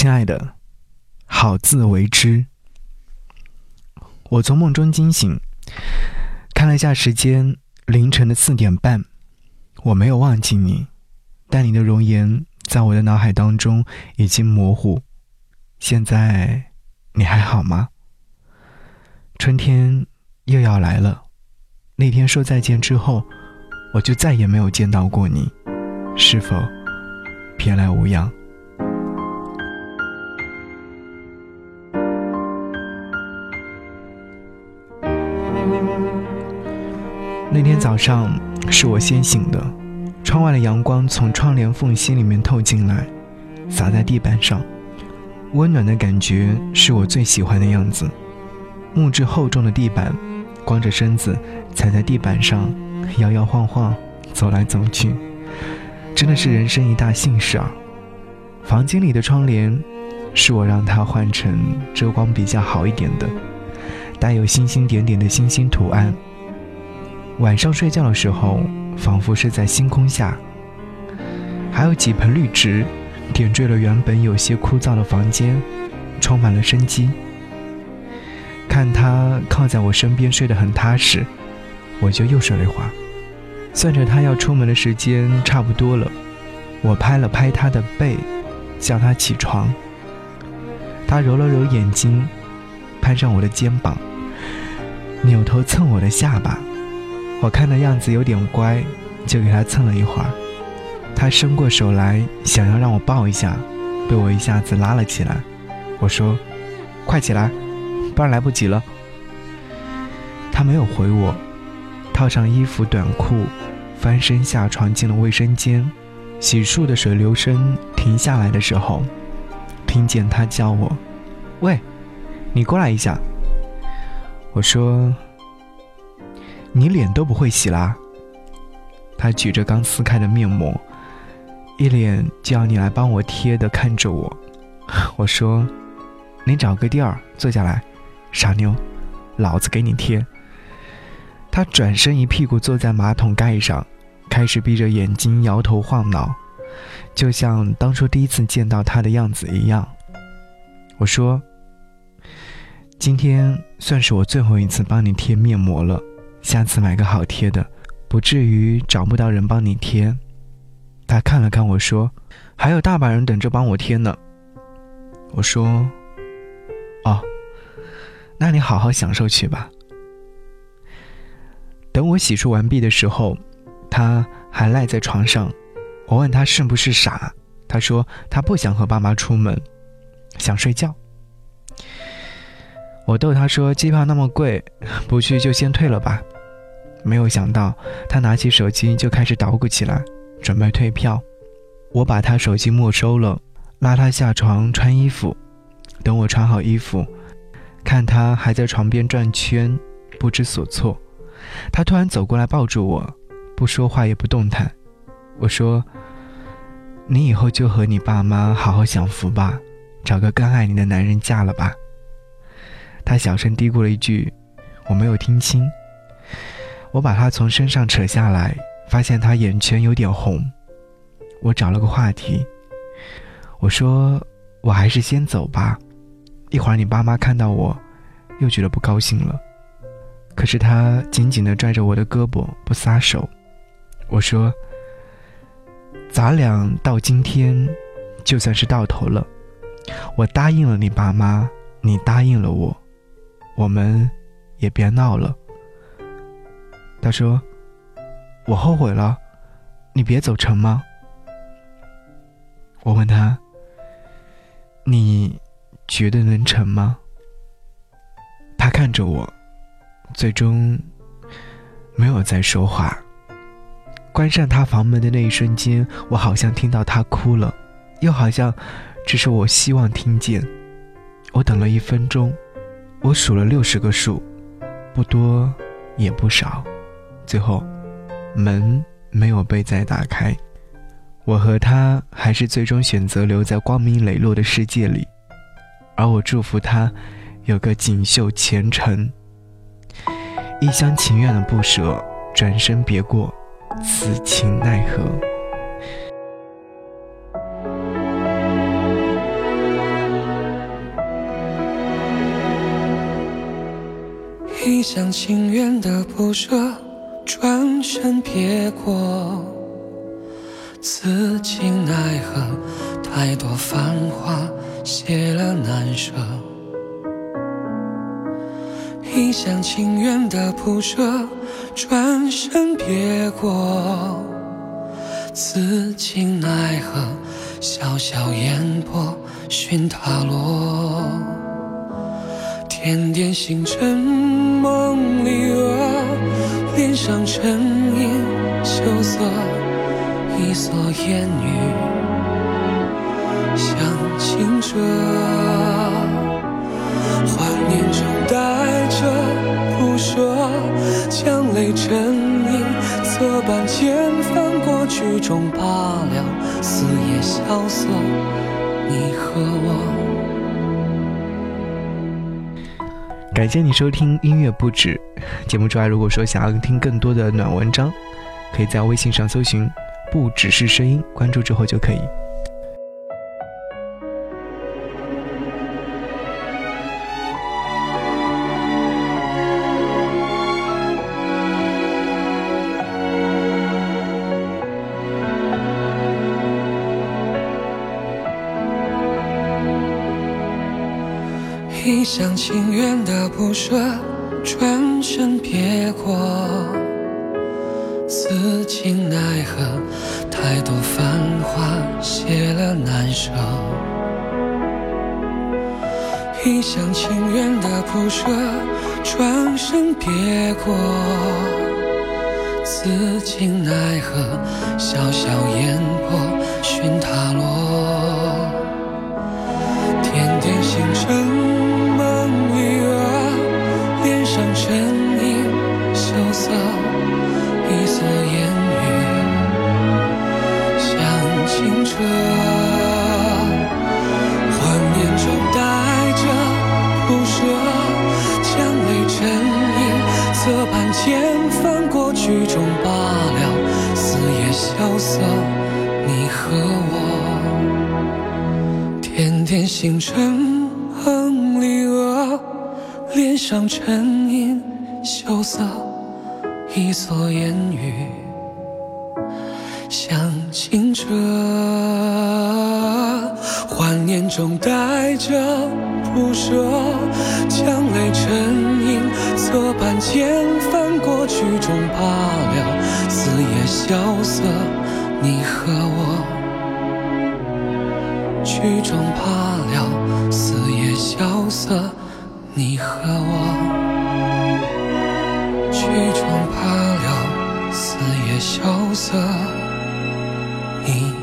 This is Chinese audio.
亲爱的，好自为之。我从梦中惊醒，看了一下时间，凌晨的四点半。我没有忘记你，但你的容颜在我的脑海当中已经模糊。现在你还好吗？春天又要来了。那天说再见之后，我就再也没有见到过你，是否别来无恙？那天早上是我先醒的，窗外的阳光从窗帘缝隙里面透进来，洒在地板上，温暖的感觉是我最喜欢的样子。木质厚重的地板，光着身子踩在地板上，摇摇晃晃走来走去，真的是人生一大幸事啊！房间里的窗帘，是我让它换成遮光比较好一点的。带有星星点点的星星图案。晚上睡觉的时候，仿佛是在星空下。还有几盆绿植，点缀了原本有些枯燥的房间，充满了生机。看他靠在我身边睡得很踏实，我就又睡了一会儿。算着他要出门的时间差不多了，我拍了拍他的背，叫他起床。他揉了揉眼睛，攀上我的肩膀。扭头蹭我的下巴，我看的样子有点乖，就给他蹭了一会儿。他伸过手来，想要让我抱一下，被我一下子拉了起来。我说：“快起来，不然来不及了。”他没有回我，套上衣服短裤，翻身下床进了卫生间。洗漱的水流声停下来的时候，听见他叫我：“喂，你过来一下。”我说：“你脸都不会洗啦。”他举着刚撕开的面膜，一脸叫你来帮我贴的看着我。我说：“你找个地儿坐下来，傻妞，老子给你贴。”他转身一屁股坐在马桶盖上，开始闭着眼睛摇头晃脑，就像当初第一次见到他的样子一样。我说。今天算是我最后一次帮你贴面膜了，下次买个好贴的，不至于找不到人帮你贴。他看了看我说：“还有大把人等着帮我贴呢。”我说：“哦，那你好好享受去吧。”等我洗漱完毕的时候，他还赖在床上。我问他是不是傻，他说他不想和爸妈出门，想睡觉。我逗他说：“机票那么贵，不去就先退了吧。”没有想到，他拿起手机就开始捣鼓起来，准备退票。我把他手机没收了，拉他下床穿衣服。等我穿好衣服，看他还在床边转圈，不知所措。他突然走过来抱住我，不说话也不动弹。我说：“你以后就和你爸妈好好享福吧，找个更爱你的男人嫁了吧。”他小声嘀咕了一句，我没有听清。我把他从身上扯下来，发现他眼圈有点红。我找了个话题，我说：“我还是先走吧，一会儿你爸妈看到我，又觉得不高兴了。”可是他紧紧地拽着我的胳膊不撒手。我说：“咱俩到今天，就算是到头了。我答应了你爸妈，你答应了我。”我们也别闹了。他说：“我后悔了，你别走成吗？”我问他：“你觉得能成吗？”他看着我，最终没有再说话。关上他房门的那一瞬间，我好像听到他哭了，又好像只是我希望听见。我等了一分钟。我数了六十个数，不多也不少，最后门没有被再打开。我和他还是最终选择留在光明磊落的世界里，而我祝福他有个锦绣前程。一厢情愿的不舍，转身别过，此情奈何。一厢情愿的不舍，转身别过，此情奈何？太多繁华，谢了难舍。一厢情愿的不舍，转身别过，此情奈何？潇潇烟波，寻他落。点点星辰梦里额，脸上沉吟羞涩，一蓑烟雨向清澈。怀念中带着不舍，将泪沉吟，侧半间翻过曲终罢了，四野萧瑟，你和我。感谢你收听音乐不止节目之外，如果说想要听更多的暖文章，可以在微信上搜寻“不只是声音”，关注之后就可以。一厢情愿的不舍，转身别过，此情奈何？太多繁华，谢了难舍。一厢情愿的不舍，转身别过，此情奈何？潇潇烟波，寻他落，星辰离额，脸上沉吟羞涩，一蓑烟雨想清澈。怀念中带着不舍，将泪沉吟，侧半间翻过曲终罢了，四野萧瑟，你和我。曲终罢了，四野萧瑟，你和我。曲终罢了，四野萧瑟，你。